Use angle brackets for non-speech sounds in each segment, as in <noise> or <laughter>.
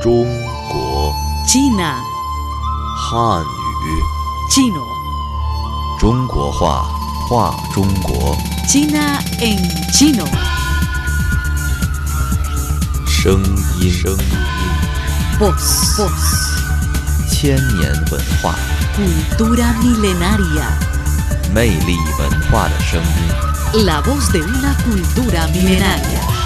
中国 China, 汉语 chino, 中国话话中国 China en chino. 声音声音 Voz, voz, 千年文化 cultura milenaria. 魅力文化的声音。 La voz de una cultura milenaria.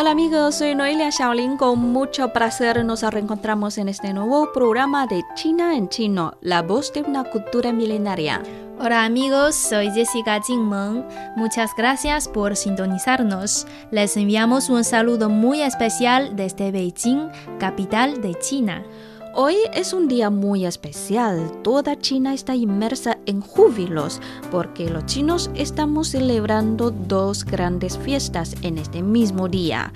Hola amigos, soy Noelia Shaolin. Con mucho placer nos reencontramos en este nuevo programa de China en Chino, la voz de una cultura milenaria. Hola amigos, soy Jessica Jingmeng. Muchas gracias por sintonizarnos. Les enviamos un saludo muy especial desde Beijing, capital de China. Hoy es un día muy especial. Toda China está inmersa en júbilos porque los chinos estamos celebrando dos grandes fiestas en este mismo día.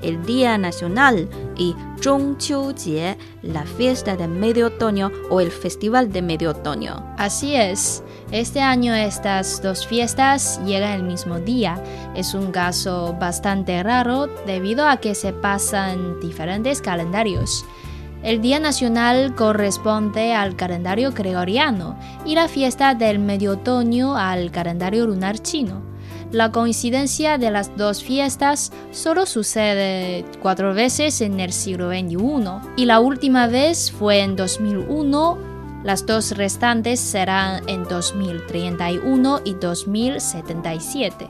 El Día Nacional, y Zhongqiujie, la fiesta de medio otoño o el Festival de Medio Otoño. Así es, este año estas dos fiestas llegan el mismo día. Es un caso bastante raro debido a que se pasan diferentes calendarios. El Día Nacional corresponde al calendario gregoriano y la fiesta del medio otoño al calendario lunar chino. La coincidencia de las dos fiestas solo sucede cuatro veces en el siglo XXI y la última vez fue en 2001. Las dos restantes serán en 2031 y 2077.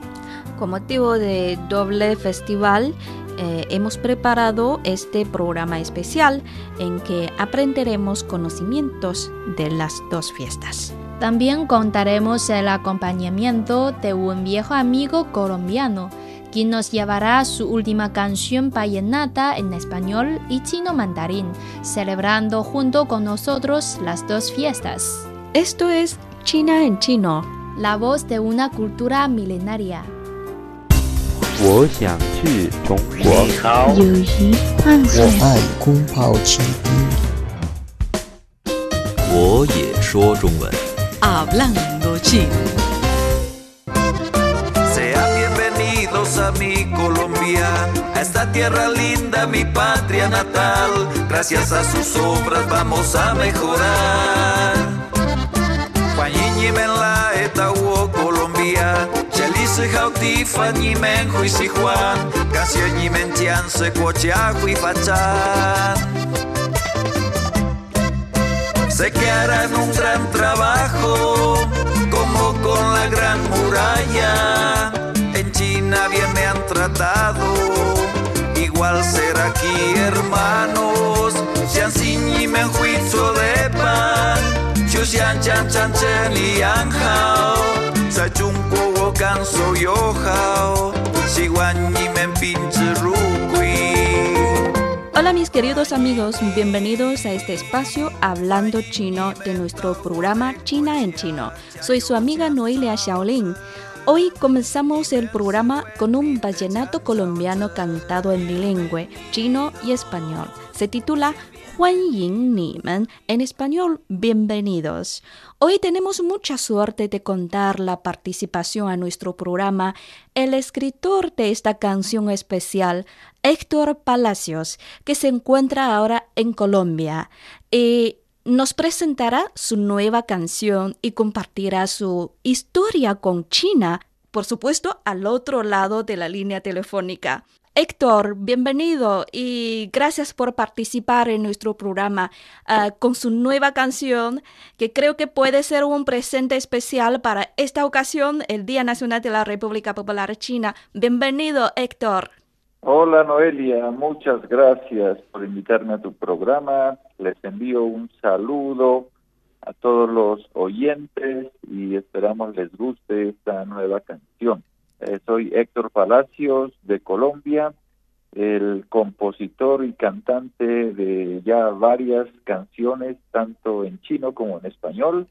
Con motivo de doble festival, eh, hemos preparado este programa especial en que aprenderemos conocimientos de las dos fiestas. También contaremos el acompañamiento de un viejo amigo colombiano, quien nos llevará su última canción vallenata en español y chino mandarín, celebrando junto con nosotros las dos fiestas. Esto es China en chino. La voz de una cultura milenaria. 我 Hablando chino. Sean bienvenidos a mi Colombia, a esta tierra linda, mi patria natal. Gracias a sus obras vamos a mejorar. La etawo Colombia, Chelise jautifa men juici Juan, Casio men tianse cochajo y fachan. Sé que harán un gran trabajo, como con la gran muralla. En China bien me han tratado, igual será aquí, hermanos. Sean sin y men juicio de pan, sean chan chan chen y anjao. Sa chunko wo canso yo jao, si guan y men pinche ruqui. Hola mis queridos amigos, bienvenidos a este espacio Hablando Chino de nuestro programa China en Chino. Soy su amiga Noelia Shaolin. Hoy comenzamos el programa con un vallenato colombiano cantado en bilingüe, chino y español. Se titula Huan Yin Ni Men, en español, bienvenidos. Hoy tenemos mucha suerte de contar la participación a nuestro programa el escritor de esta canción especial, Héctor Palacios, que se encuentra ahora en Colombia. Y nos presentará su nueva canción y compartirá su historia con China, por supuesto, al otro lado de la línea telefónica. Héctor, bienvenido y gracias por participar en nuestro programa ah, con su nueva canción, que creo que puede ser un presente especial para esta ocasión, el Día Nacional de la República Popular China. Bienvenido, Héctor. Hola Noelia, muchas gracias por invitarme a tu programa. Les envío un saludo a todos los oyentes y esperamos les guste esta nueva canción. Eh, soy Héctor Palacios de Colombia, el compositor y cantante de ya varias canciones, tanto en chino como en español.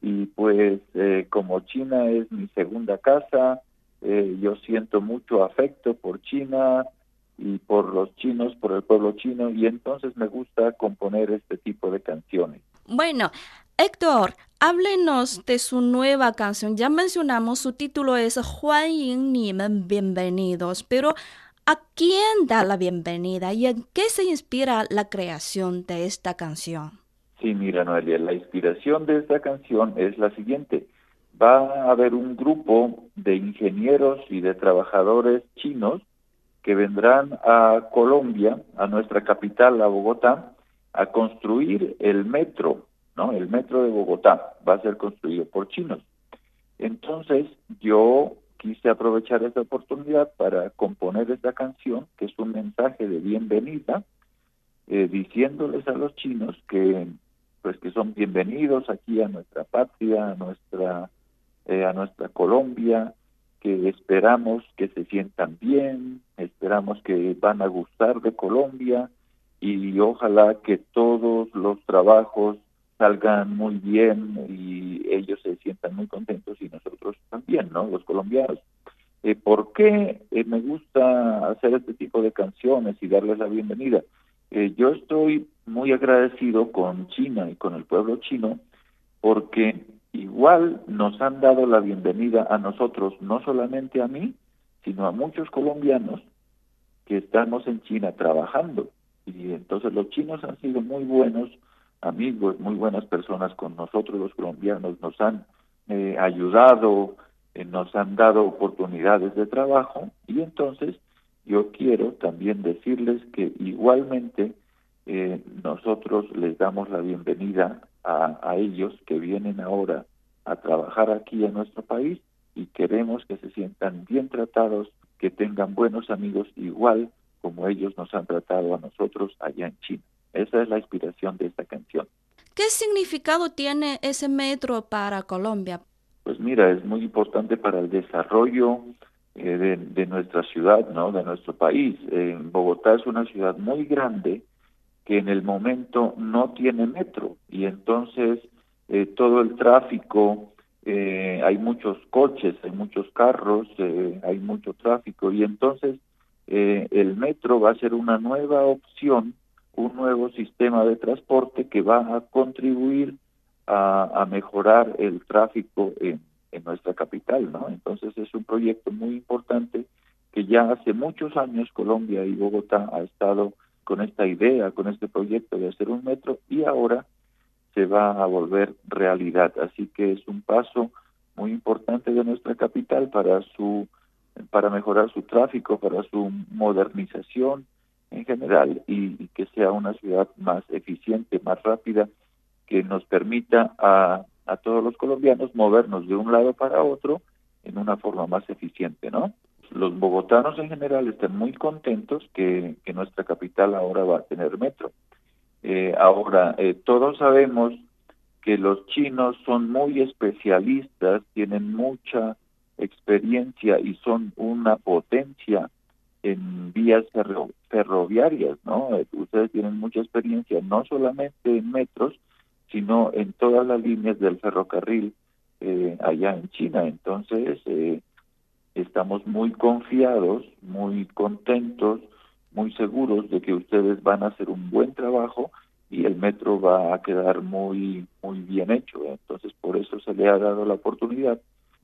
Y pues eh, como China es mi segunda casa, eh, yo siento mucho afecto por China y por los chinos, por el pueblo chino, y entonces me gusta componer este tipo de canciones. Bueno, Héctor, háblenos de su nueva canción. Ya mencionamos, su título es Juan Yin Ni Men Bienvenidos, pero ¿A quién da la bienvenida y en qué se inspira la creación de esta canción? Sí, mira, Noelia, la inspiración de esta canción es la siguiente. Va a haber un grupo de ingenieros y de trabajadores chinos que vendrán a Colombia, a nuestra capital, a Bogotá, a construir el metro, ¿no? El metro de Bogotá va a ser construido por chinos. Entonces, yo quise aprovechar esta oportunidad para componer esta canción, que es un mensaje de bienvenida, eh, diciéndoles a los chinos que pues que son bienvenidos aquí a nuestra patria, a nuestra eh, a nuestra Colombia, que esperamos que se sientan bien, esperamos que van a gustar de Colombia y ojalá que todos los trabajos salgan muy bien y ellos se sientan muy contentos y nosotros también, ¿no? Los colombianos. Eh, ¿Por qué eh, me gusta hacer este tipo de canciones y darles la bienvenida? Eh, yo estoy muy agradecido con China y con el pueblo chino porque igual nos han dado la bienvenida a nosotros, no solamente a mí, sino a muchos colombianos que estamos en China trabajando. Y entonces los chinos han sido muy buenos amigos, muy buenas personas con nosotros los colombianos, nos han eh, ayudado, eh, nos han dado oportunidades de trabajo y entonces yo quiero también decirles que igualmente eh, nosotros les damos la bienvenida a, a ellos que vienen ahora a trabajar aquí en nuestro país y queremos que se sientan bien tratados, que tengan buenos amigos igual como ellos nos han tratado a nosotros allá en China. Esa es la inspiración de esta canción. ¿Qué significado tiene ese metro para Colombia? Pues mira, es muy importante para el desarrollo eh, de, nuestra ciudad, ¿no? De nuestro país. Bogotá es una ciudad muy grande que en el momento no tiene metro y entonces eh, todo el tráfico, eh, hay muchos coches, hay muchos carros, hay mucho tráfico y entonces el metro va a ser una nueva opción un nuevo sistema de transporte que va a contribuir a, mejorar el tráfico en, nuestra capital, ¿no? Entonces es un proyecto muy importante que ya hace muchos años Colombia y Bogotá ha estado con esta idea, con este proyecto de hacer un metro y ahora se va a volver realidad. Así que es un paso muy importante de nuestra capital para su para mejorar su tráfico, para su modernización, en general y, que sea una ciudad más eficiente, más rápida, que nos permita a, a todos los colombianos movernos de un lado para otro en una forma más eficiente, ¿no? Los bogotanos en general están muy contentos que, que nuestra capital ahora va a tener metro. Eh, ahora, eh, todos sabemos que los chinos son muy especialistas, tienen mucha experiencia y son una potencia en vías ferroviarias, ¿no? Eh, ustedes tienen mucha experiencia, no solamente en metros, sino en todas las líneas del ferrocarril eh, allá en China. Entonces, eh, estamos muy confiados, muy contentos, muy seguros de que ustedes van a hacer un buen trabajo y el metro va a quedar muy, muy bien hecho. Entonces, por eso se le ha dado la oportunidad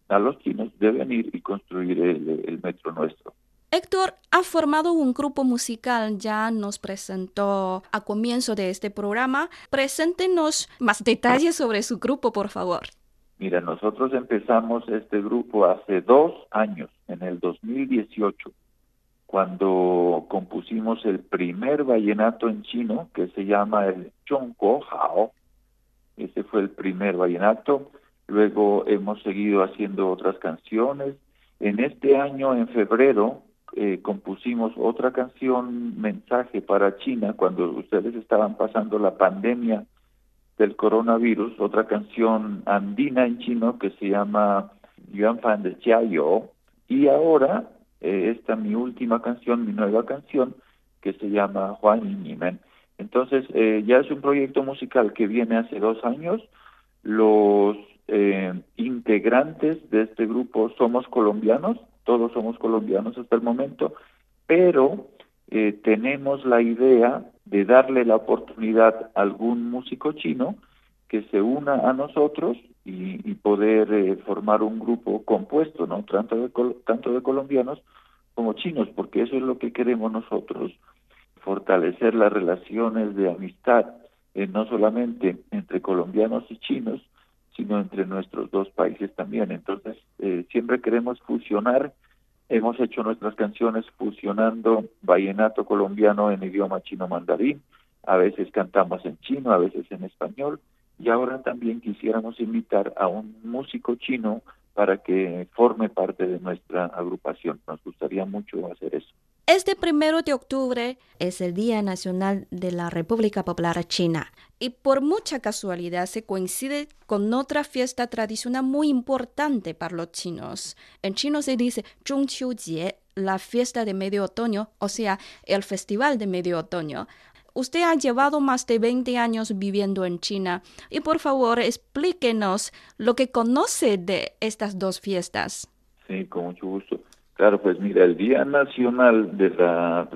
a los chinos de venir y construir el metro nuestro. Héctor ha formado un grupo musical, ya nos presentó a comienzo de este programa. Preséntenos más detalles sobre su grupo, por favor. Mira, nosotros empezamos este grupo hace dos años, en el 2018, cuando compusimos el primer vallenato en chino que se llama el Chongguo Hao. Ese fue el primer vallenato. Luego hemos seguido haciendo otras canciones. En este año, en febrero, eh, compusimos otra canción, Mensaje para China, cuando ustedes estaban pasando la pandemia del coronavirus, otra canción andina en chino que se llama Yuan Fan de Chiayo, y ahora eh, esta mi última canción, mi nueva canción, que se llama Juan Nimen. Entonces, eh, ya es un proyecto musical que viene hace dos años. Los integrantes de este grupo somos colombianos, todos somos colombianos hasta el momento, pero eh, tenemos la idea de darle la oportunidad a algún músico chino que se una a nosotros y, poder eh, formar un grupo compuesto, ¿no? Tanto de, tanto de colombianos como chinos, porque eso es lo que queremos nosotros, fortalecer las relaciones de amistad, eh, no solamente entre colombianos y chinos, sino entre nuestros dos países también. Entonces, eh, siempre queremos fusionar, hemos hecho nuestras canciones fusionando vallenato colombiano en idioma chino mandarín, a veces cantamos en chino, a veces en español, y ahora también quisiéramos invitar a un músico chino para que forme parte de nuestra agrupación. Nos gustaría mucho hacer eso. Este primero de octubre es el Día Nacional de la República Popular China y por mucha casualidad se coincide con otra fiesta tradicional muy importante para los chinos. En chino se dice Zhongqiujie, la fiesta de medio otoño, o sea, el festival de medio otoño. Usted ha llevado más de 20 años viviendo en China y por favor explíquenos lo que conoce de estas dos fiestas. Sí, con mucho gusto. Claro, pues mira, el Día Nacional de la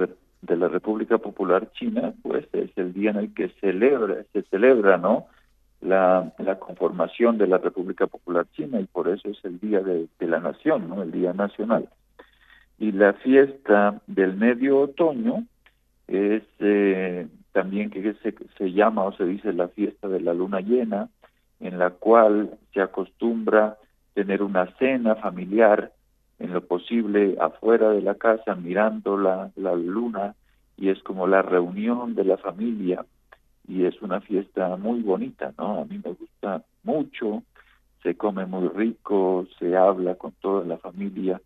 de la República Popular China, pues es el día en el que celebra, se celebra, ¿no? La, la conformación de la República Popular China y por eso es el Día de, la Nación, ¿no? El Día Nacional. Y la fiesta del medio otoño es eh, también que se, se llama o se dice la fiesta de la luna llena, en la cual se acostumbra tener una cena familiar en lo posible afuera de la casa mirando la, la luna y es como la reunión de la familia y es una fiesta muy bonita, ¿no? A mí me gusta mucho, se come muy rico, se habla con toda la familia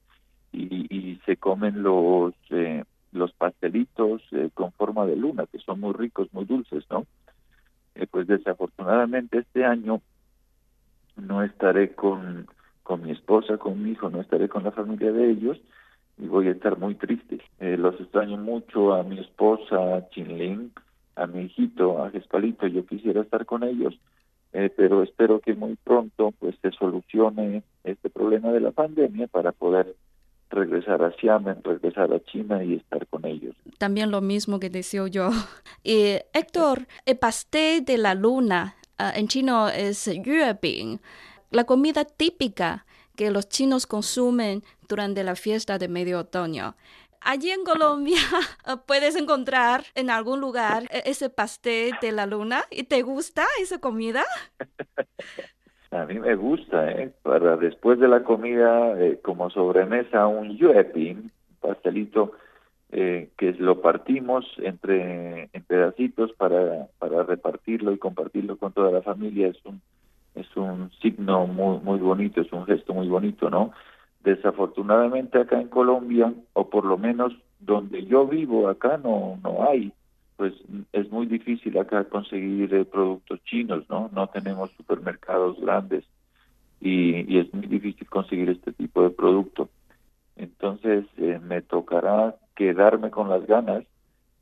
y, y se comen los eh, los pastelitos eh, con forma de luna, que son muy ricos, muy dulces, ¿no? Eh, pues desafortunadamente este año no estaré con con mi esposa, con mi hijo, no estaré con la familia de ellos y voy a estar muy triste. Eh, los extraño mucho a mi esposa, a Chinlin, a mi hijito, a Gespalito, yo quisiera estar con ellos, eh, pero espero que muy pronto pues se solucione este problema de la pandemia para poder regresar a Xiamen, regresar a China y estar con ellos. También lo mismo que deseo yo. <laughs> Y Héctor, el pastel de la luna ah, en chino es yuebing la comida típica que los chinos consumen durante la fiesta de medio otoño. Allí en Colombia <laughs> puedes encontrar en algún lugar e-, ese pastel de la luna. ¿Y te gusta esa comida? <laughs> A mí me gusta, ¿eh? Para después de la comida, eh, como sobremesa, un yuepin, pastelito eh, que lo partimos entre en pedacitos para, para repartirlo y compartirlo con toda la familia. Es un es un signo muy muy bonito, es un gesto muy bonito, ¿no? Desafortunadamente acá en Colombia, o por lo menos donde yo vivo, acá no no hay, pues es muy difícil acá conseguir eh, productos chinos, ¿no? No tenemos supermercados grandes y, y, es muy difícil conseguir este tipo de producto. Entonces eh, me tocará quedarme con las ganas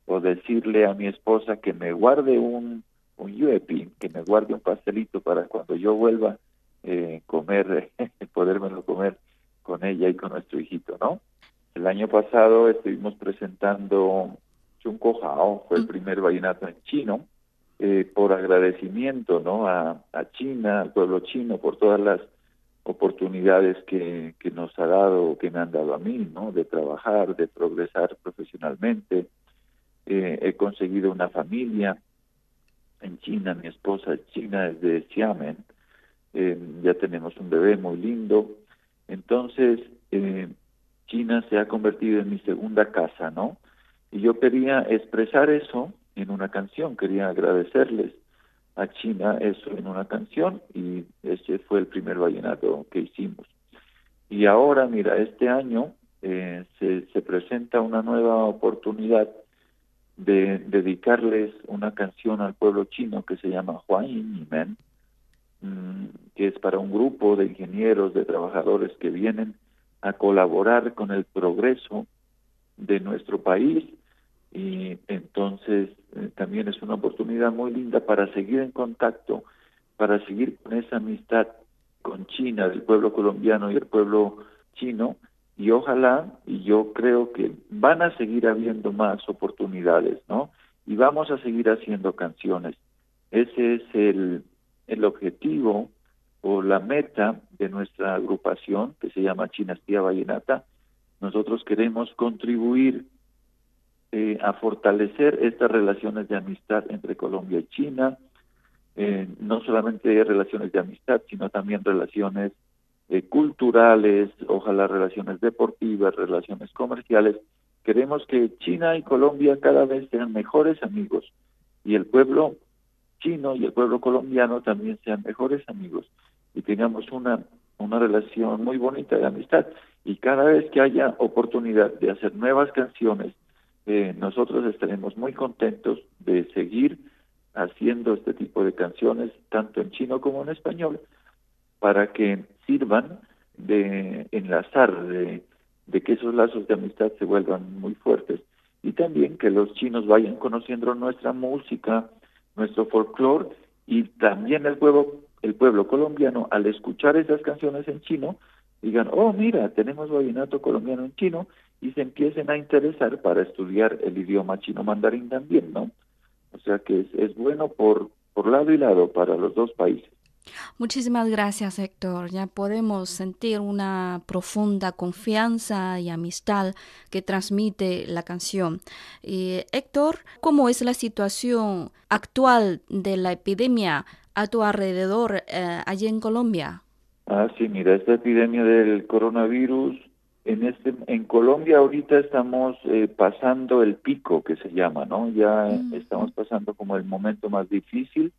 o decirle a mi esposa que me guarde un un yuepi, que me guarde un pastelito para cuando yo vuelva eh, comer, <laughs> podérmelo comer con ella y con nuestro hijito, ¿no? El año pasado estuvimos presentando Chunko fue el mm. primer vallenato en chino, eh, por agradecimiento, ¿no? A, a China, al pueblo chino, por todas las oportunidades que, que nos ha dado, que me han dado a mí, ¿no? De trabajar, de progresar profesionalmente. Eh, he conseguido una familia, en China, mi esposa China es de Xiamen, eh, ya tenemos un bebé muy lindo, entonces eh, China se ha convertido en mi segunda casa, ¿no? Y yo quería expresar eso en una canción, quería agradecerles a China eso en una canción y ese fue el primer vallenato que hicimos. Y ahora, mira, este año eh, se, se presenta una nueva oportunidad de dedicarles una canción al pueblo chino que se llama Huan Yin Men, mm, que es para un grupo de ingenieros, de trabajadores que vienen a colaborar con el progreso de nuestro país. Y entonces eh, también es una oportunidad muy linda para seguir en contacto, para seguir con esa amistad con China, del pueblo colombiano y el pueblo chino, y ojalá, y yo creo que van a seguir habiendo más oportunidades, ¿no? Y vamos a seguir haciendo canciones. Ese es el, el objetivo o la meta de nuestra agrupación que se llama Chinastía Vallenata nosotros queremos contribuir eh, a fortalecer estas relaciones de amistad entre Colombia y China, eh, no solamente relaciones de amistad, sino también relaciones eh, culturales, ojalá relaciones deportivas, relaciones comerciales. Queremos que China y Colombia cada vez sean mejores amigos y el pueblo chino y el pueblo colombiano también sean mejores amigos y tengamos una, una relación muy bonita de amistad. Y cada vez que haya oportunidad de hacer nuevas canciones, eh, nosotros estaremos muy contentos de seguir haciendo este tipo de canciones, tanto en chino como en español, para que sirvan de enlazar, de, que esos lazos de amistad se vuelvan muy fuertes y también que los chinos vayan conociendo nuestra música, nuestro folclore y también el pueblo, el pueblo colombiano al escuchar esas canciones en chino digan, oh mira, tenemos vallenato colombiano en chino y se empiecen a interesar para estudiar el idioma chino mandarín también, ¿no? O sea que es, es bueno por, por lado y lado para los dos países. Muchísimas gracias, Héctor. Ya podemos sentir una profunda confianza y amistad que transmite la canción. Y, Héctor, ¿cómo es la situación actual de la epidemia a tu alrededor eh, allí en Colombia? Ah, sí, mira, esta epidemia del coronavirus, en, este, en Colombia ahorita estamos eh, pasando el pico que se llama, ¿no? Ya Mm. estamos pasando como el momento más difícil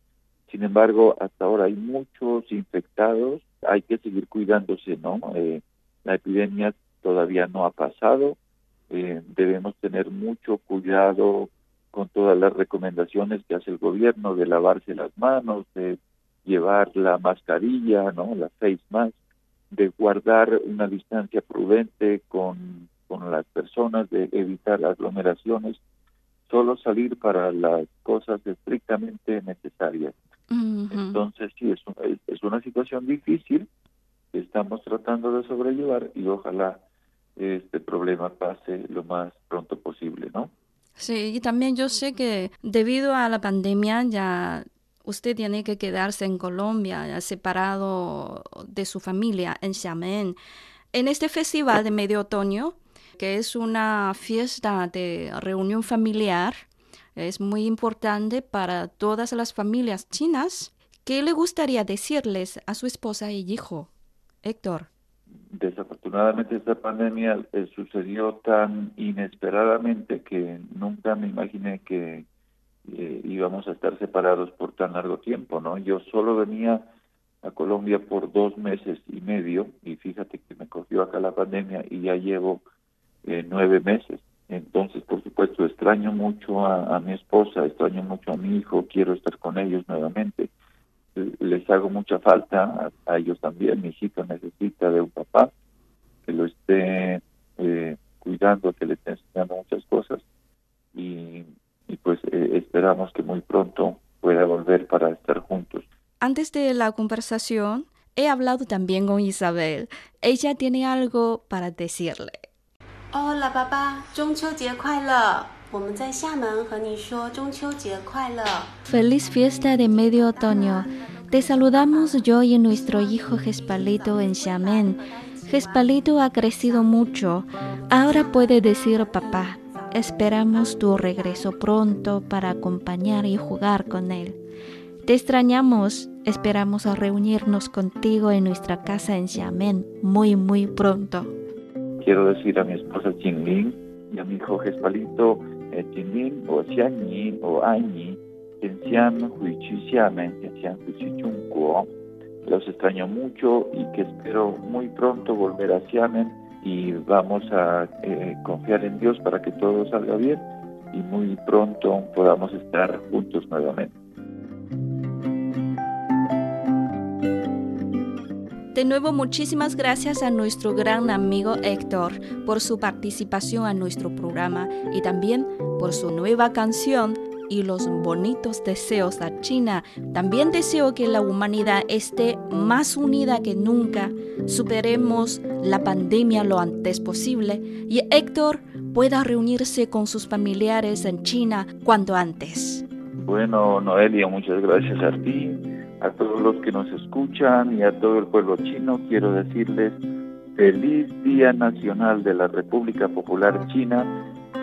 sin embargo, hasta ahora hay muchos infectados, hay que seguir cuidándose, ¿no? Eh, la epidemia todavía no ha pasado, eh, debemos tener mucho cuidado con todas las recomendaciones que hace el gobierno de lavarse las manos, de llevar la mascarilla, ¿no? La face mask, de guardar una distancia prudente con, con las personas, de evitar aglomeraciones, solo salir para las cosas estrictamente necesarias. Entonces, sí, es, un- es- es una situación difícil que estamos tratando de sobrellevar y ojalá este problema pase lo más pronto posible, ¿no? Sí, y también yo sé que debido a la pandemia ya usted tiene que quedarse en Colombia, separado de su familia en Xiamen. En este festival de medio otoño, que es una fiesta de reunión familiar, es muy importante para todas las familias chinas. ¿Qué le gustaría decirles a su esposa y hijo, Héctor? Desafortunadamente esta pandemia eh, sucedió tan inesperadamente que nunca me imaginé que eh, íbamos a estar separados por tan largo tiempo, ¿no? Yo solo venía a Colombia por dos meses y medio y fíjate que me cogió acá la pandemia y ya llevo eh, nueve meses. Entonces, por supuesto, extraño mucho a, mi esposa, extraño mucho a mi hijo, quiero estar con ellos nuevamente. Eh, Les hago mucha falta a, ellos también. Mi hijito necesita de un papá que lo esté eh, cuidando, que le esté enseñando muchas cosas y, y pues eh, esperamos que muy pronto pueda volver para estar juntos. Antes de la conversación, he hablado también con Isabel. Ella tiene algo para decirle. 哦，老爸爸，中秋节快乐！我们在厦门和你说中秋节快乐。 Feliz fiesta de medio otoño. Te saludamos yo y nuestro hijo Gespalito en Xiamen. Gespalito ha crecido mucho. Ahora puede decir papá. Esperamos tu regreso pronto para acompañar y jugar con él. Te extrañamos. Esperamos a reunirnos contigo en nuestra casa en Xiamen muy muy pronto. Quiero decir a mi esposa Jinlin y a mi hijo Gespalito, eh, Jinlin o Xianyi o Anyi, en Xian Huichi Xiamen, en Xian Huichi. Los extraño mucho y que espero muy pronto volver a Xiamen y vamos a eh, confiar en Dios para que todo salga bien y muy pronto podamos estar juntos nuevamente. De nuevo, muchísimas gracias a nuestro gran amigo Héctor por su participación a nuestro programa y también por su nueva canción y los bonitos deseos a China. También deseo que la humanidad esté más unida que nunca, superemos la pandemia lo antes posible y Héctor pueda reunirse con sus familiares en China cuanto antes. Bueno, Noelia, muchas gracias a ti, a todos los que nos escuchan y a todo el pueblo chino. Quiero decirles feliz Día Nacional de la República Popular China.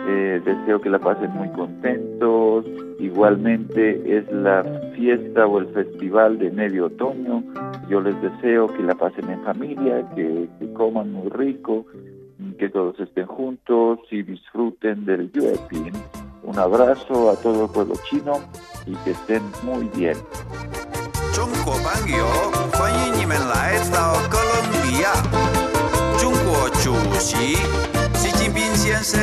Eh, deseo que la pasen muy contentos. Igualmente es la fiesta o el festival de medio otoño. Yo les deseo que la pasen en familia, que, que coman muy rico, que todos estén juntos y disfruten del Yuepin. Un abrazo a todo el pueblo chino y que estén muy bien. 朋友，欢迎你们来到哥伦比亚。中国主席习近平先生，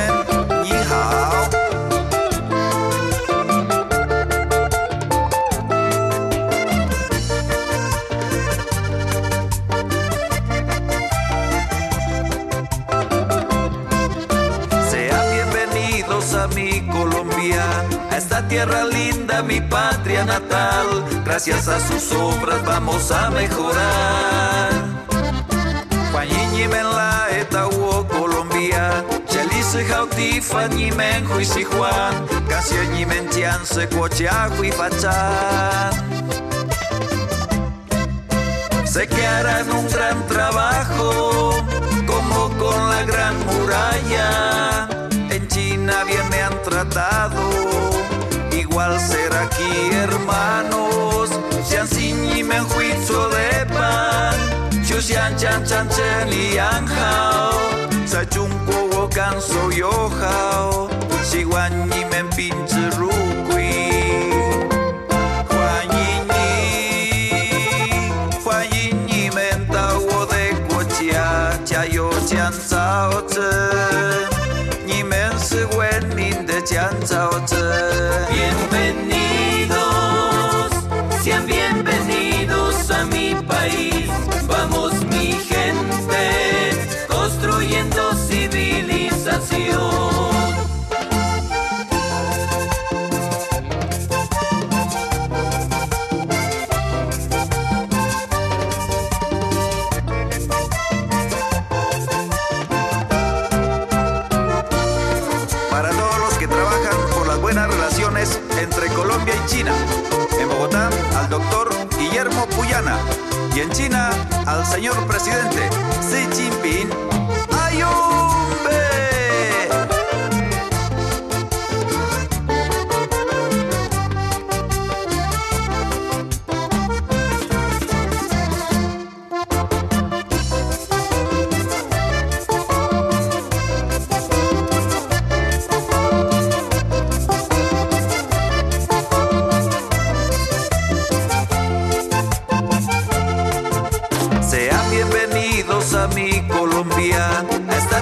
tierra linda, mi patria natal. Gracias a sus obras vamos a mejorar. Juan y men la etawo Colombia, Cheli se jauti fan y men hui si Juan, canción y men tian se cochea hui fachan. Sé que harán un gran trabajo, como con la gran muralla. En China bien me han tratado, hermanos. Xian xin y men juicio de pan, Xiu xian chan chan chen y yang hao. Sa chung guo wo gan so yo hao, Xi guan y men pinche ru gui. 欢迎你，欢迎你们到我的国家， presidente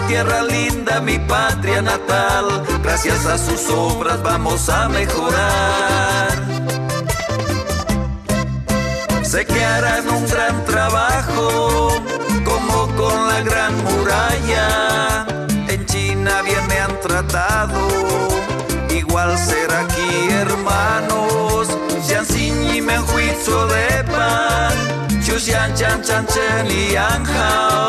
tierra linda, mi patria natal. Gracias a sus obras vamos a mejorar. Sé que harán un gran trabajo, como con la gran muralla. En China bien me han tratado, igual ser aquí hermanos. Xian xin y men juicio de pan. Xiu xian chan chan chen y yang hao.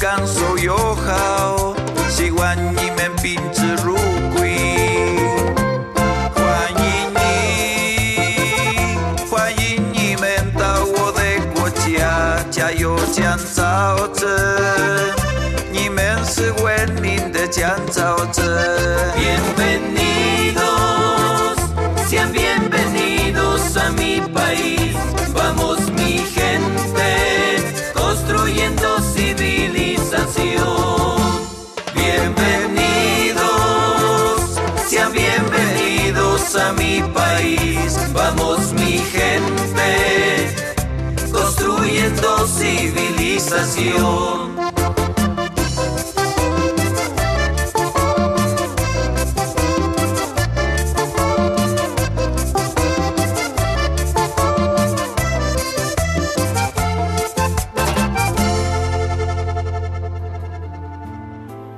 感受友好希望你们宾至如归欢迎你欢迎你们到我的国家加油建造者你们是文明的建造者 civilización.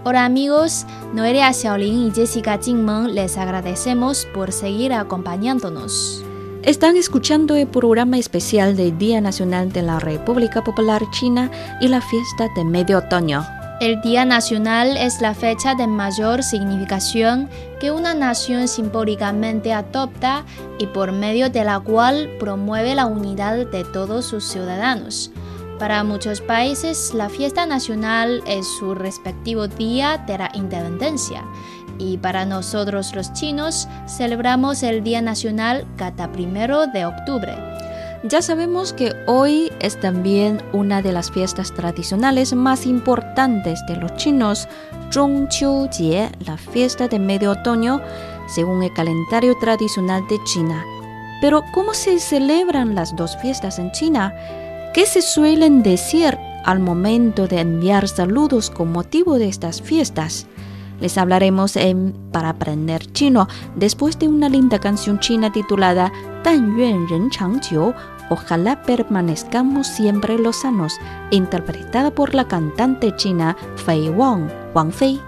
Hola amigos, Noelia Xiaolin y Jessica Jingmeng les agradecemos por seguir acompañándonos. Están escuchando el programa especial del Día Nacional de la República Popular China y la fiesta de medio otoño. El Día Nacional es la fecha de mayor significación que una nación simbólicamente adopta y por medio de la cual promueve la unidad de todos sus ciudadanos. Para muchos países, la fiesta nacional es su respectivo día de la independencia. Y para nosotros los chinos, celebramos el Día Nacional cada primero de octubre. Ya sabemos que hoy es también una de las fiestas tradicionales más importantes de los chinos, Zhongqiu-jie, la fiesta de medio otoño, según el calendario tradicional de China. Pero, ¿cómo se celebran las dos fiestas en China? ¿Qué se suelen decir al momento de enviar saludos con motivo de estas fiestas? Les hablaremos en Para aprender chino después de una linda canción china titulada Tan Yuan Ren Chang Ojalá permanezcamos siempre los sanos, interpretada por la cantante china Fei Wang, Wang Fei.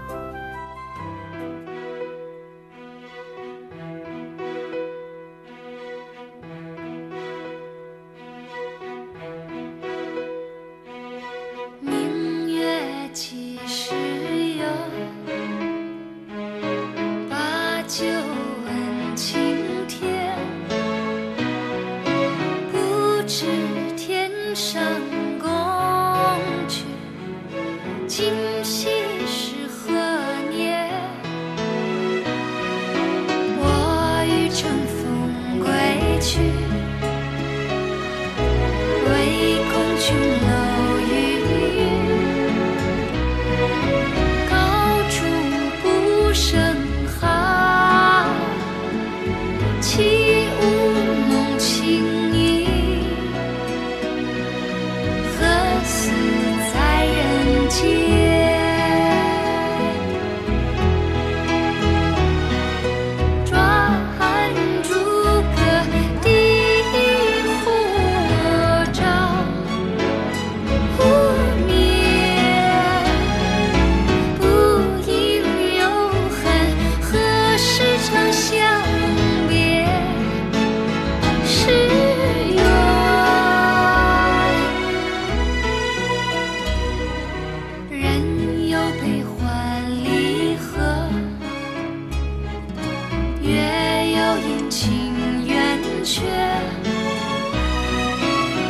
月有阴晴圆缺，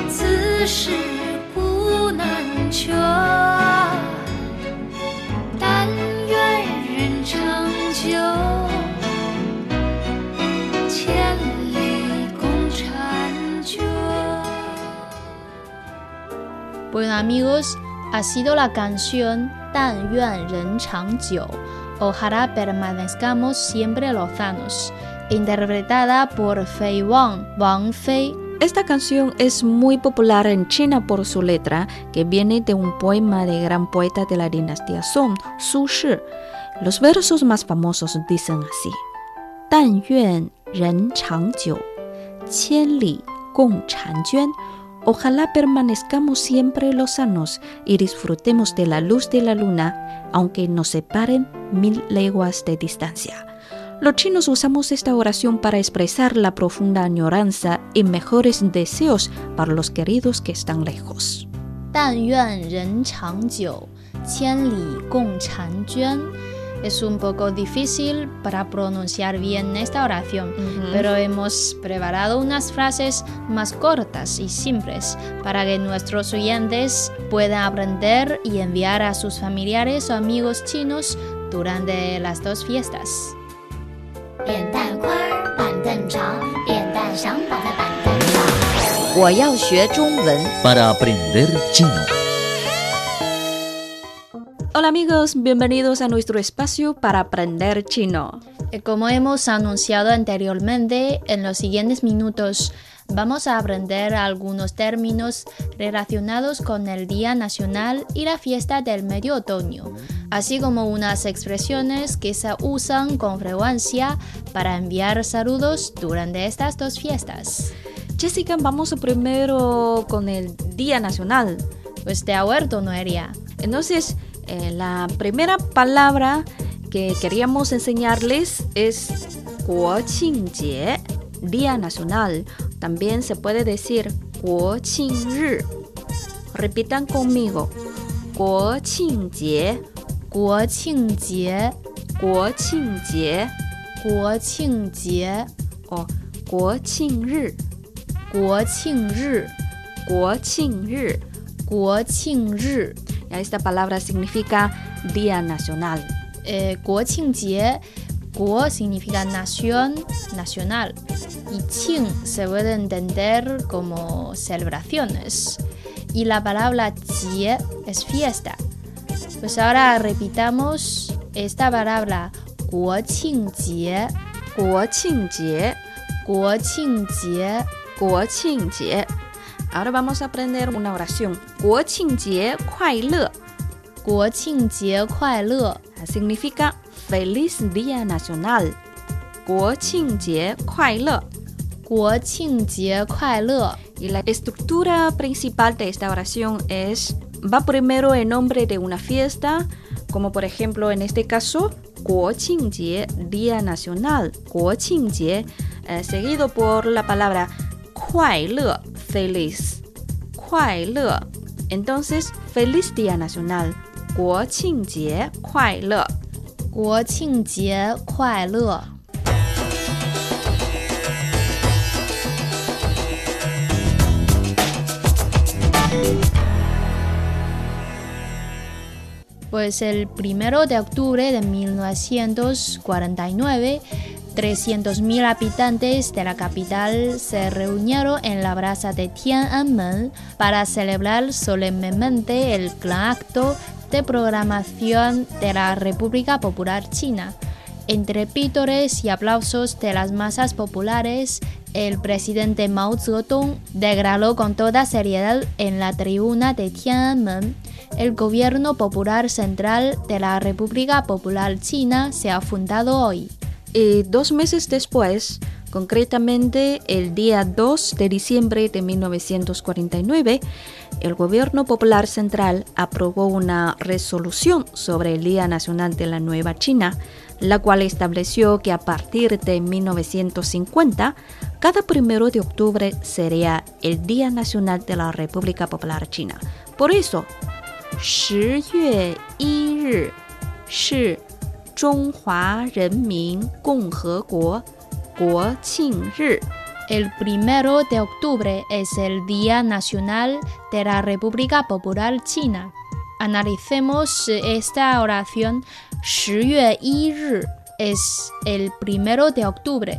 此事古难全。但愿人长久，千里共婵娟。Bueno amigos, ha sido la canción Tan Yuan Ren Chang Jiu, Ojalá permanezcamos siempre lozanos, interpretada por Fei Wang, Wang Fei. Esta canción es muy popular en China por su letra, que viene de un poema de gran poeta de la dinastía Song, Su Shi. Los versos más famosos dicen así: Tan yuan ren chang jiu, qian li gong chan juan. Ojalá permanezcamos siempre lozanos y disfrutemos de la luz de la luna, aunque nos separen mil leguas de distancia. Los chinos usamos esta oración para expresar la profunda añoranza y mejores deseos para los queridos que están lejos. 但愿人长久，千里共婵娟。 es un poco difícil para pronunciar bien esta oración, uh -huh. pero hemos preparado unas frases más cortas y simples para que nuestros oyentes puedan aprender y enviar a sus familiares o amigos chinos durante las dos fiestas. Para aprender chino. Hola amigos, bienvenidos a nuestro espacio para aprender chino. Eh, Como hemos anunciado anteriormente, en los siguientes minutos vamos a aprender algunos términos relacionados con el Día Nacional y la fiesta del medio otoño, así como unas expresiones que se usan con frecuencia para enviar saludos durante estas dos fiestas. Jessica, vamos primero con el Día Nacional. Pues de acuerdo, Noelia. Entonces, eh, la primera palabra que queríamos enseñarles es Guoqingjie, Día Nacional. También se puede decir Guoqingri. Repitan conmigo. Guoqingjie, Guoqingjie, Guoqingjie, Guoqingjie o Guoqingri, Guoqingri, Guoqingri. Guoqingrì. Esta palabra significa Día Nacional. Eh, Guoqingjie, Guo significa nación, nacional. Y Qing se puede entender como celebraciones. Y la palabra Jie es fiesta. Pues ahora repitamos esta palabra Guoqingjie. Guoqingjie. Guoqingjie. Guoqingjie. Ahora vamos a aprender una oración. 国庆节快乐.国庆节快乐， significa Feliz Día Nacional. 国庆节快乐.国庆节快乐。 Y la estructura principal de esta oración es, va primero en nombre de una fiesta, como por ejemplo en este caso, 国庆节, Día Nacional, 国庆节, eh, seguido por la palabra 快乐, feliz, 快乐. Entonces, feliz Día Nacional, 国庆节快乐.国庆节快乐！ Pues el primero de octubre de 1949, 300.000 habitantes de la capital se reunieron en la plaza de Tiananmen para celebrar solemnemente el gran acto de programación de la República Popular China. Entre pítores y aplausos de las masas populares, el presidente Mao Zedong declaró con toda seriedad en la tribuna de Tiananmen el gobierno popular central de la República Popular China se ha fundado hoy. Y dos meses después, concretamente el día 2 de diciembre de 1949, el Gobierno Popular Central aprobó una resolución sobre el Día Nacional de la Nueva China, la cual estableció que a partir de 1950, cada primero de octubre sería el Día Nacional de la República Popular China. Por eso, 十月一日是 中华人民共和国国庆日。 El primero de octubre es el Día Nacional de la República Popular China. Analicemos esta oración. 十月一日 es el primero de octubre.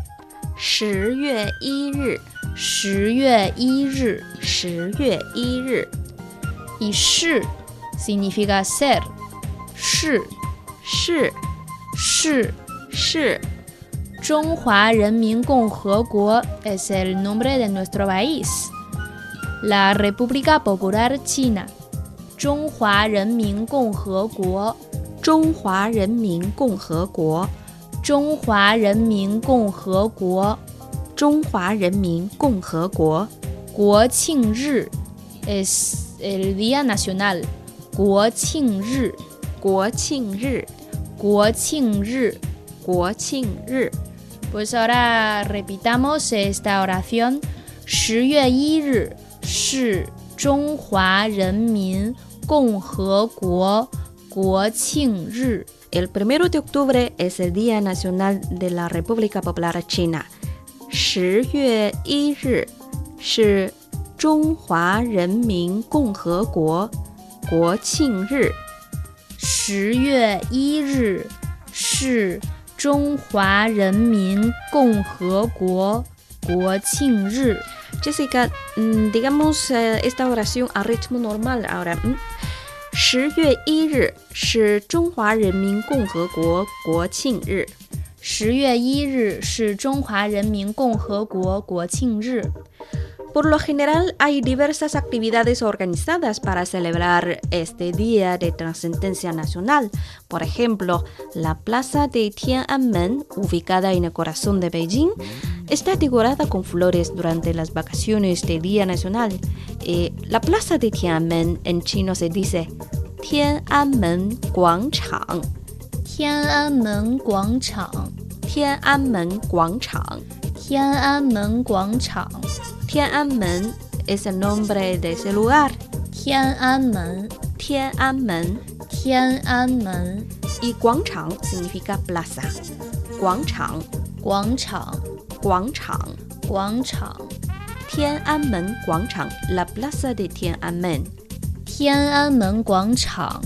十月一日，十月一日十月一日， y 是 significa ser. 是是 Shi. Shi. Chonghua Renmin Guo es el nombre de nuestro país. La República Popular China. Chonghua Renmin Guo. Chonghua Renmin Guo. Chonghua Renmin Guo. Chonghua Renmin Guo. Guoqing Ri es el día nacional. Guoqing Ri. Guoqing Ri 庆日，国庆日。国庆日。 Pues ahora repitamos esta oración. 十月一日是中华人民共和国国庆日。 El primero de octubre es el Día Nacional de la República Popular China. 十月一日是中华人民共和国国庆日。 十月一日是中华人民共和国国庆日。这是一个嗯，digamos esta oración a ritmo normal ahora。十月一日是中华人民共和国国庆日。十月一日是中华人民共和国国庆日。Por lo general hay diversas actividades organizadas para celebrar este Día de Trascendencia Nacional. Por ejemplo, la Plaza de Tiananmen, ubicada en el corazón de Beijing, está decorada con flores durante las vacaciones de Día Nacional. Eh, la Plaza de Tiananmen en chino se dice Tiananmen Guangchang. Tiananmen Guangchang. Tiananmen Guangchang. Tiananmen Guangchang. Tiananmen es el nombre de ese lugar. Tiananmen. Tiananmen. Tiananmen. Y Guangchang significa plaza. Guangchang. Guangchang. Guangchang. Guangchang. Tiananmen Guangchang, la plaza de Tiananmen. Tiananmen Guangchang.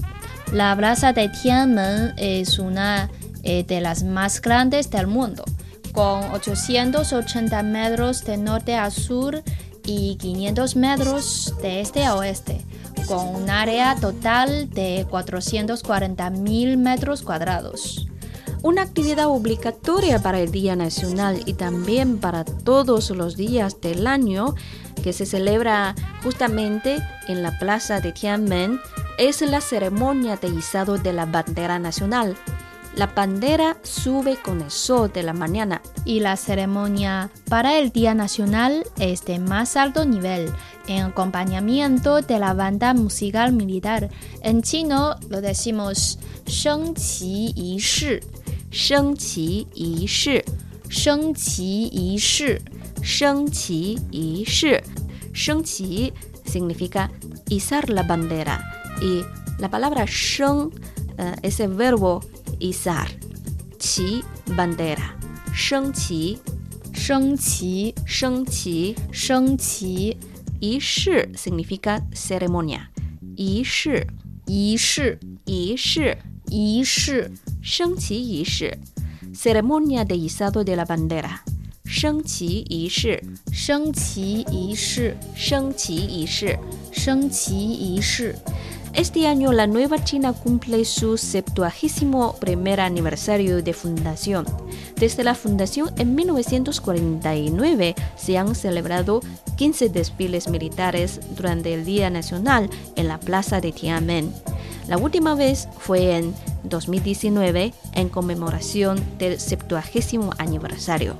La plaza de Tiananmen es una eh, de las más grandes del mundo con 880 metros de norte a sur y 500 metros de este a oeste, con un área total de 440.000 metros cuadrados. Una actividad obligatoria para el Día Nacional y también para todos los días del año que se celebra justamente en la plaza de Tiananmen es la ceremonia de izado de la bandera nacional. La bandera sube con el sol de la mañana y la ceremonia para el Día Nacional es de más alto nivel, en acompañamiento de la banda musical militar. En chino lo decimos Sheng Qi Yi Shi. Sheng Qi Yi Shi. Sheng Qi Yi Shi. Sheng Qi Yi Shi. Sheng Qi significa izar la bandera y la palabra Sheng uh, es el verbo izar. Qi, bandera. Sheng Qi. Sheng Qi. Sheng Qi. Sheng Qi. Yi shi significa ceremonia. Yi shi. Yi shi. Yi shi. Yi shi. Sheng Qi Yi shi. Ceremonia de izado de la bandera. Sheng Qi Yi shi. Sheng Qi Yi shi. Sheng Qi Yi shi. Sheng Qi Yi shi. Este año la Nueva China cumple su 71 primer aniversario de fundación. Desde la fundación en 1949 se han celebrado 15 desfiles militares durante el Día Nacional en la Plaza de Tiananmen. La última vez fue en 2019 en conmemoración del 70 aniversario.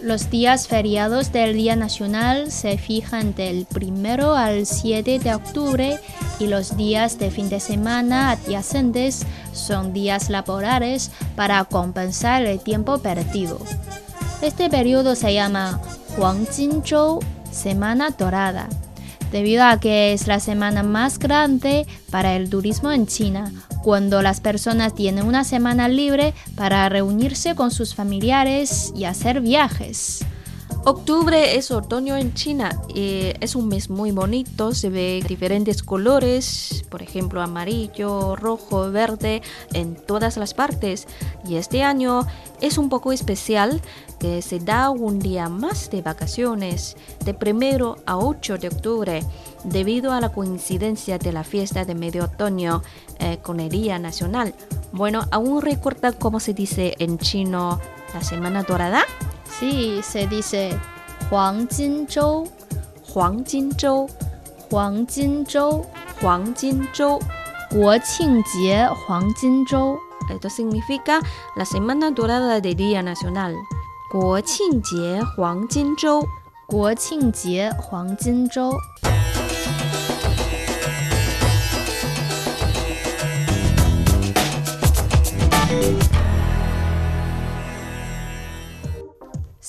Los días feriados del Día Nacional se fijan del 1 al 7 de octubre y los días de fin de semana adyacentes son días laborales para compensar el tiempo perdido. Este periodo se llama Huangjinzhou, Semana Dorada, debido a que es la semana más grande para el turismo en China, cuando las personas tienen una semana libre para reunirse con sus familiares y hacer viajes. Octubre es otoño en China y es un mes muy bonito, se ve diferentes colores, por ejemplo amarillo, rojo, verde, en todas las partes. Y este año es un poco especial que se da un día más de vacaciones, de primero a 8 de octubre, debido a la coincidencia de la fiesta de medio otoño eh, con el Día Nacional. Bueno, ¿aún recuerda cómo se dice en chino la Semana Dorada? Sí, se dice Huangjinzhou, Huangjinzhou, Huangjinzhou, Huangjinzhou. 国庆节黄金周。Esto significa la Semana Dorada del Día Nacional. 国庆节黄金周。国庆节黄金周。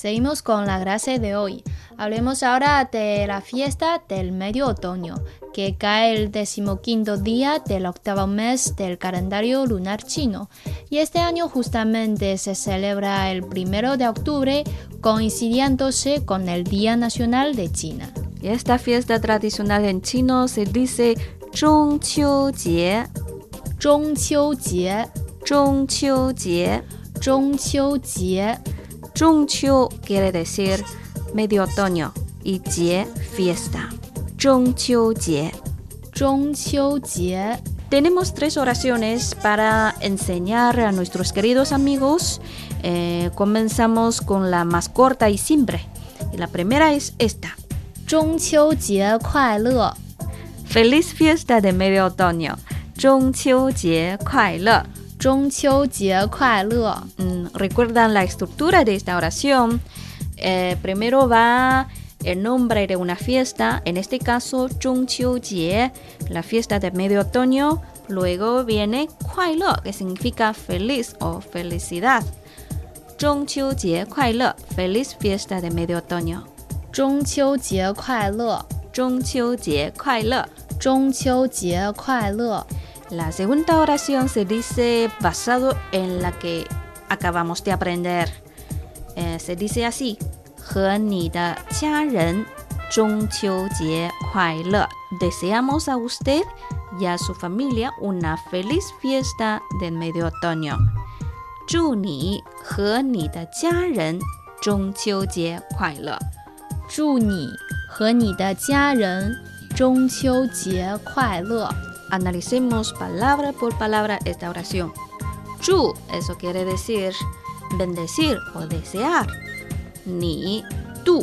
Seguimos con la clase de hoy. Hablemos ahora de la fiesta del medio otoño, que cae el decimoquinto día del octavo mes del calendario lunar chino. Y este año justamente se celebra el primero de octubre, coincidiéndose con el Día Nacional de China. Y esta fiesta tradicional en chino se dice Zhongqiujie. Zhongqiujie, Zhongqiujie. Zhongqiujie. Zhongqiu Zhongqiu quiere decir medio otoño y jie fiesta. Zhongqiu jie. Zhongqiu jie. Tenemos tres oraciones para enseñar a nuestros queridos amigos. Eh, comenzamos con la más corta y simple. Y la primera es esta. Zhongqiu jie kuai le. Feliz fiesta de medio otoño. Zhongqiu jie kuai le. Recuerdan la estructura de esta oración. Eh, primero va el nombre de una fiesta, en este caso Jie, la fiesta de medio otoño. Luego viene Kuai Le, que significa feliz o felicidad. Jie Kuai Le, feliz fiesta de medio otoño. Jie Kuai Le, Jie Kuai Le, Jie Kuai Le. La segunda oración se dice basado en la que acabamos de aprender. Eh, se dice así: 和你的家人 Jie Kuai Le. Deseamos a usted y a su familia una feliz fiesta del medio otoño. 祝你和你的家人中秋节快乐。祝你和你的家人中秋节快乐。 Analicemos palabra por palabra esta oración. Chu, eso quiere decir bendecir o desear. Ni, tú.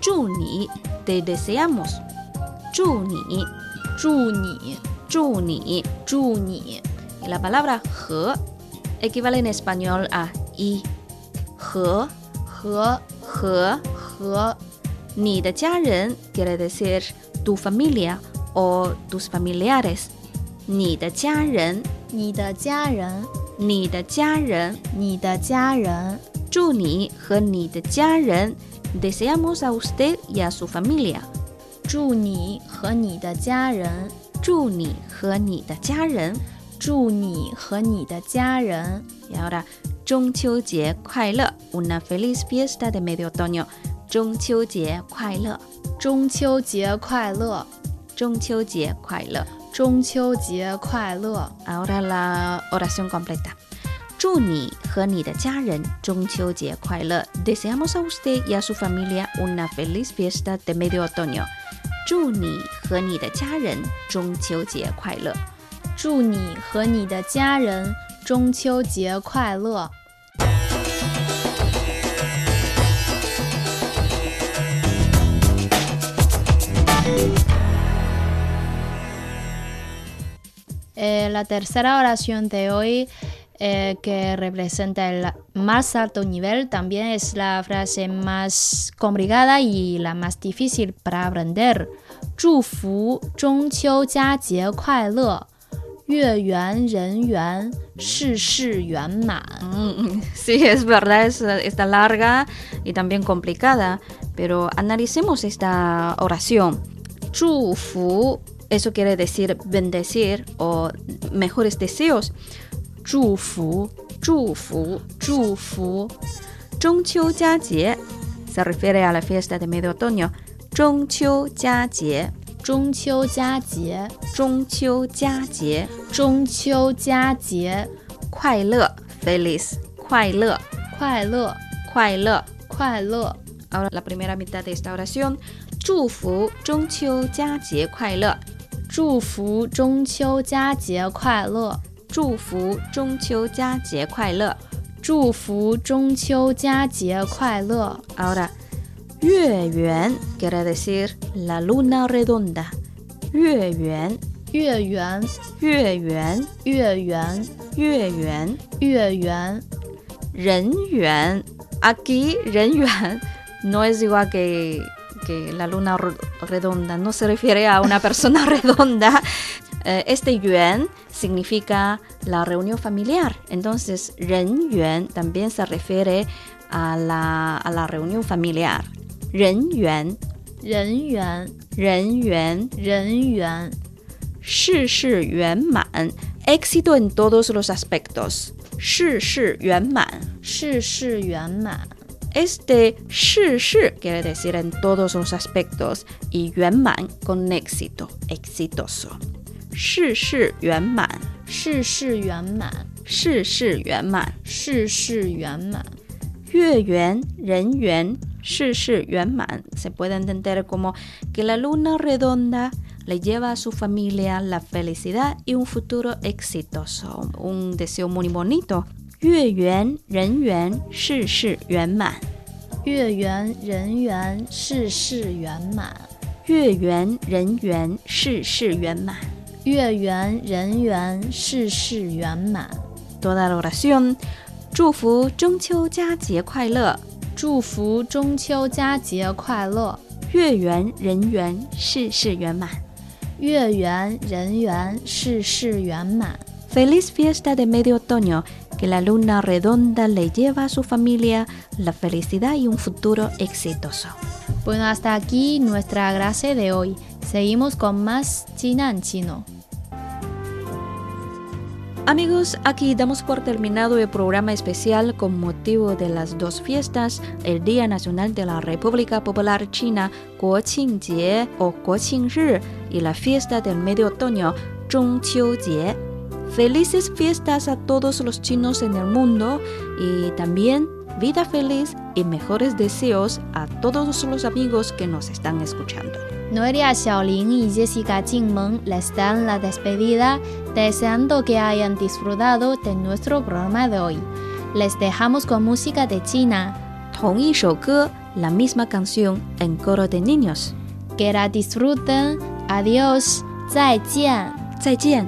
Chu ni, te deseamos. Chu ni, chu ni, chu ni, chu ni. Y la palabra he equivale en español a y. He, he, he, he. Ni de 家人 quiere decir tu familia o tus familiares. Ni de 家人你的家人，你的家人，你的家人，祝你和你的家人 deseamos a usted y a su familia。祝你和你的家人，祝你和你的家人。祝你和你的家人。 Y ahora 中秋节快乐，una feliz fiesta de medio otoño。中秋节快乐，中秋节快乐，中秋节快乐。 中秋节快乐。Ahora la oración completa. 祝你和你的家人中秋节快乐。Deseamos a usted y a su familia una feliz fiesta de medio otoño. 祝你和你的家人中秋节快乐。祝你和你的家人中秋节快乐。Eh, la tercera oración de hoy, eh, que representa el más alto nivel, también es la frase más complicada y la más difícil para aprender. 祝福中秋佳节快乐，月圆人圆，事事圆满。 Mm, sí, <laughs> es verdad, es, está larga y también complicada, pero analicemos esta oración. 祝福 eso quiere decir bendecir o mejores deseos. 祝福，祝福，祝福，中秋佳节 se refiere a la fiesta de medio otoño. 中秋佳节，中秋佳节，中秋佳节，中秋佳节，快乐，feliz，快乐，快乐，快乐。快乐。 Ahora la primera mitad de esta oración. 祝福中秋佳节快乐， 祝福中秋佳节快乐，祝福中秋佳节快乐。祝福中秋佳节快乐。Ahora, 月圆 quiere decir la luna redonda. 月圆，月圆，月圆，月圆，月圆，月圆。人圆。Aquí 人圆 no es igual que que la luna redonda no se refiere a una persona <laughs> redonda. Eh, este yuan significa la reunión familiar. Entonces, ren yuan también se refiere a la, a la reunión familiar. Ren yuan. Ren yuan. Ren yuan. Ren yuan. Shi shi yuan man. Éxito en todos los aspectos. Shi shi yuan man. Shi shi yuan man. Este shi quiere decir en todos los aspectos y yuan man con éxito, exitoso. Shi shi yuan man. Shi shi yuan man. Shi shi yuan man. Shi shi yuan man. Yue yuan, ren yuan, shi shi yuan man. Se puede entender como que la luna redonda le lleva a su familia la felicidad y un futuro exitoso. Un deseo muy bonito 月圆人圆，事事圆满。月圆人圆，事事圆满。月圆人圆，事事圆满。月圆人圆，事事圆满。Toda la oración，祝福中秋佳节快乐，祝福中秋佳节快乐，月圆人圆，事事圆满。月圆人圆，事事圆满。Feliz fiesta de medio otoño, que la luna redonda le lleva a su familia la felicidad y un futuro exitoso. Bueno, hasta aquí nuestra clase de hoy. Seguimos con más China en chino. Amigos, aquí damos por terminado el programa especial con motivo de las dos fiestas, el Día Nacional de la República Popular China, Guoqingjie o Guoqingri, y la fiesta del medio otoño, Zhongqiujie. Felices fiestas a todos los chinos en el mundo y también vida feliz y mejores deseos a todos los amigos que nos están escuchando. Noelia Xiaolin y Jessica Jingmeng les dan la despedida, deseando que hayan disfrutado de nuestro programa de hoy. Les dejamos con música de China. 同一首歌, la misma canción en coro de niños. Que la disfruten. Adiós. 再见.再见.